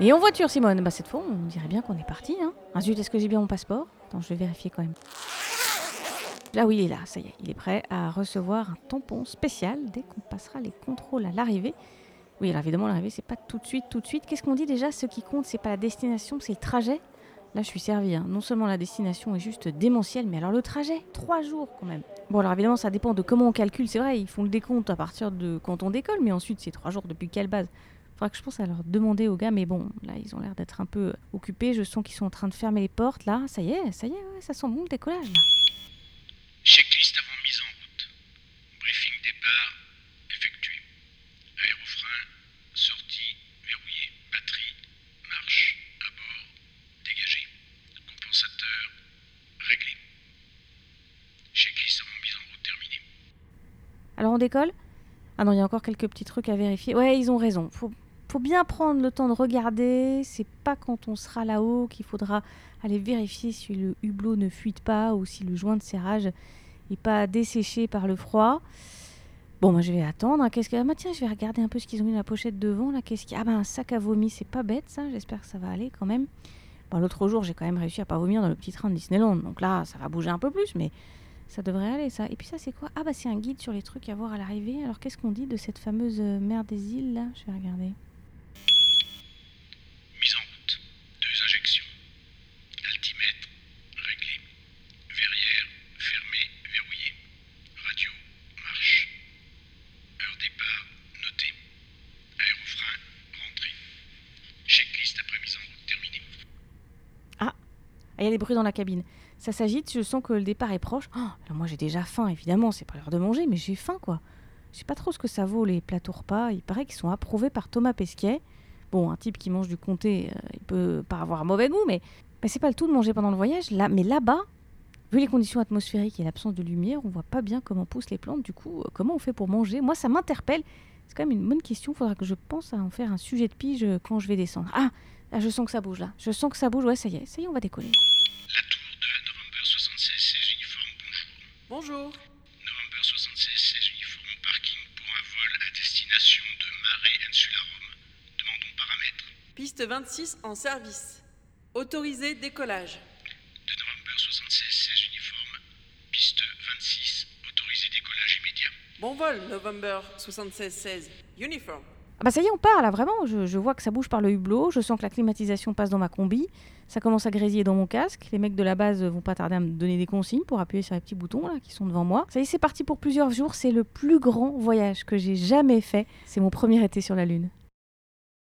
Et en voiture, Simone Bah cette fois, on dirait bien qu'on est parti. Hein. Ah est-ce que j'ai bien mon passeport? Attends, je vais vérifier quand même. Là oui, il est là, ça y est, il est prêt à recevoir un tampon spécial dès qu'on passera les contrôles à l'arrivée. Oui, alors évidemment, l'arrivée, c'est pas tout de suite, tout de suite. Qu'est-ce qu'on dit déjà? Ce qui compte, c'est pas la destination, c'est le trajet. Là, je suis servie. hein. Non seulement la destination est juste démentielle, mais alors le trajet, trois jours quand même. Bon, alors évidemment, ça dépend de comment on calcule. C'est vrai, ils font le décompte à partir de quand on décolle, mais ensuite, c'est trois jours depuis quelle base Faudra que je pense à leur demander aux gars, mais bon, là, ils ont l'air d'être un peu occupés. Je sens qu'ils sont en train de fermer les portes. Là, ça y est, ça y est, ouais, ça sent bon le décollage. Là. Checklist avant mise en route. Briefing départ effectué. Aérofrein, sortie, verrouillé. Batterie, marche, à bord, dégagé. Compensateur, réglé. Checklist avant mise en route terminée. Alors on décolle? Ah non, il y a encore quelques petits trucs à vérifier. Ouais, ils ont raison. Faut, faut bien prendre le temps de regarder. C'est pas quand on sera là-haut qu'il faudra aller vérifier si le hublot ne fuite pas ou si le joint de serrage n'est pas desséché par le froid. Bon, moi je vais attendre. Qu'est-ce que... Ah, bah, tiens, je vais regarder un peu ce qu'ils ont mis dans la pochette devant. Là, qu'est-ce qu'il y a? Ah, bah un sac à vomi, c'est pas bête ça. J'espère que ça va aller quand même. Bon, l'autre jour, j'ai quand même réussi à pas vomir dans le petit train de Disneyland. Donc là, ça va bouger un peu plus, mais ça devrait aller ça. Et puis ça, c'est quoi? Ah, bah c'est un guide sur les trucs à voir à l'arrivée. Alors qu'est-ce qu'on dit de cette fameuse euh, mer des îles là? Je vais regarder. Mise en route. Deux injections. Altimètre, réglé. Verrière, fermée, verrouillée. Radio, marche. Heure départ, notée. Aérofrein, rentrée. Checklist après mise en route terminée. Ah, il y a des bruits dans la cabine. Ça s'agite, je sens que le départ est proche. Oh, alors moi j'ai déjà faim, évidemment, c'est pas l'heure de manger, mais j'ai faim quoi. Je sais pas trop ce que ça vaut les plateaux repas. Il paraît qu'ils sont approuvés par Thomas Pesquet. Bon, un type qui mange du comté, euh, il peut pas avoir un mauvais goût, mais, c'est pas le tout de manger pendant le voyage. Là, mais là-bas, vu les conditions atmosphériques et l'absence de lumière, on voit pas bien comment poussent les plantes. Du coup, euh, comment on fait pour manger? Moi, ça m'interpelle. C'est quand même une bonne question. Faudra que je pense à en faire un sujet de pige euh, quand je vais descendre. Ah, là, je sens que ça bouge là. Je sens que ça bouge. Ouais, ça y est, ça y est, on va décoller. La tour de November 76 16 uniforme, bonjour. Bonjour. November 76 16 uniforme au parking pour un vol à destination de Mare Insularum. Demandons paramètres. Piste 26 en service. Autorisé décollage. De November 76 16 uniforme. Piste 26. Autorisé décollage immédiat. Bon vol, November 76-16. Uniform. Ah bah ça y est, on part là, vraiment. Je, je vois que ça bouge par le hublot. Je sens que la climatisation passe dans ma combi. Ça commence à grésiller dans mon casque. Les mecs de la base vont pas tarder à me donner des consignes pour appuyer sur les petits boutons là qui sont devant moi. Ça y est, c'est parti pour plusieurs jours. C'est le plus grand voyage que j'ai jamais fait. C'est mon premier été sur la Lune.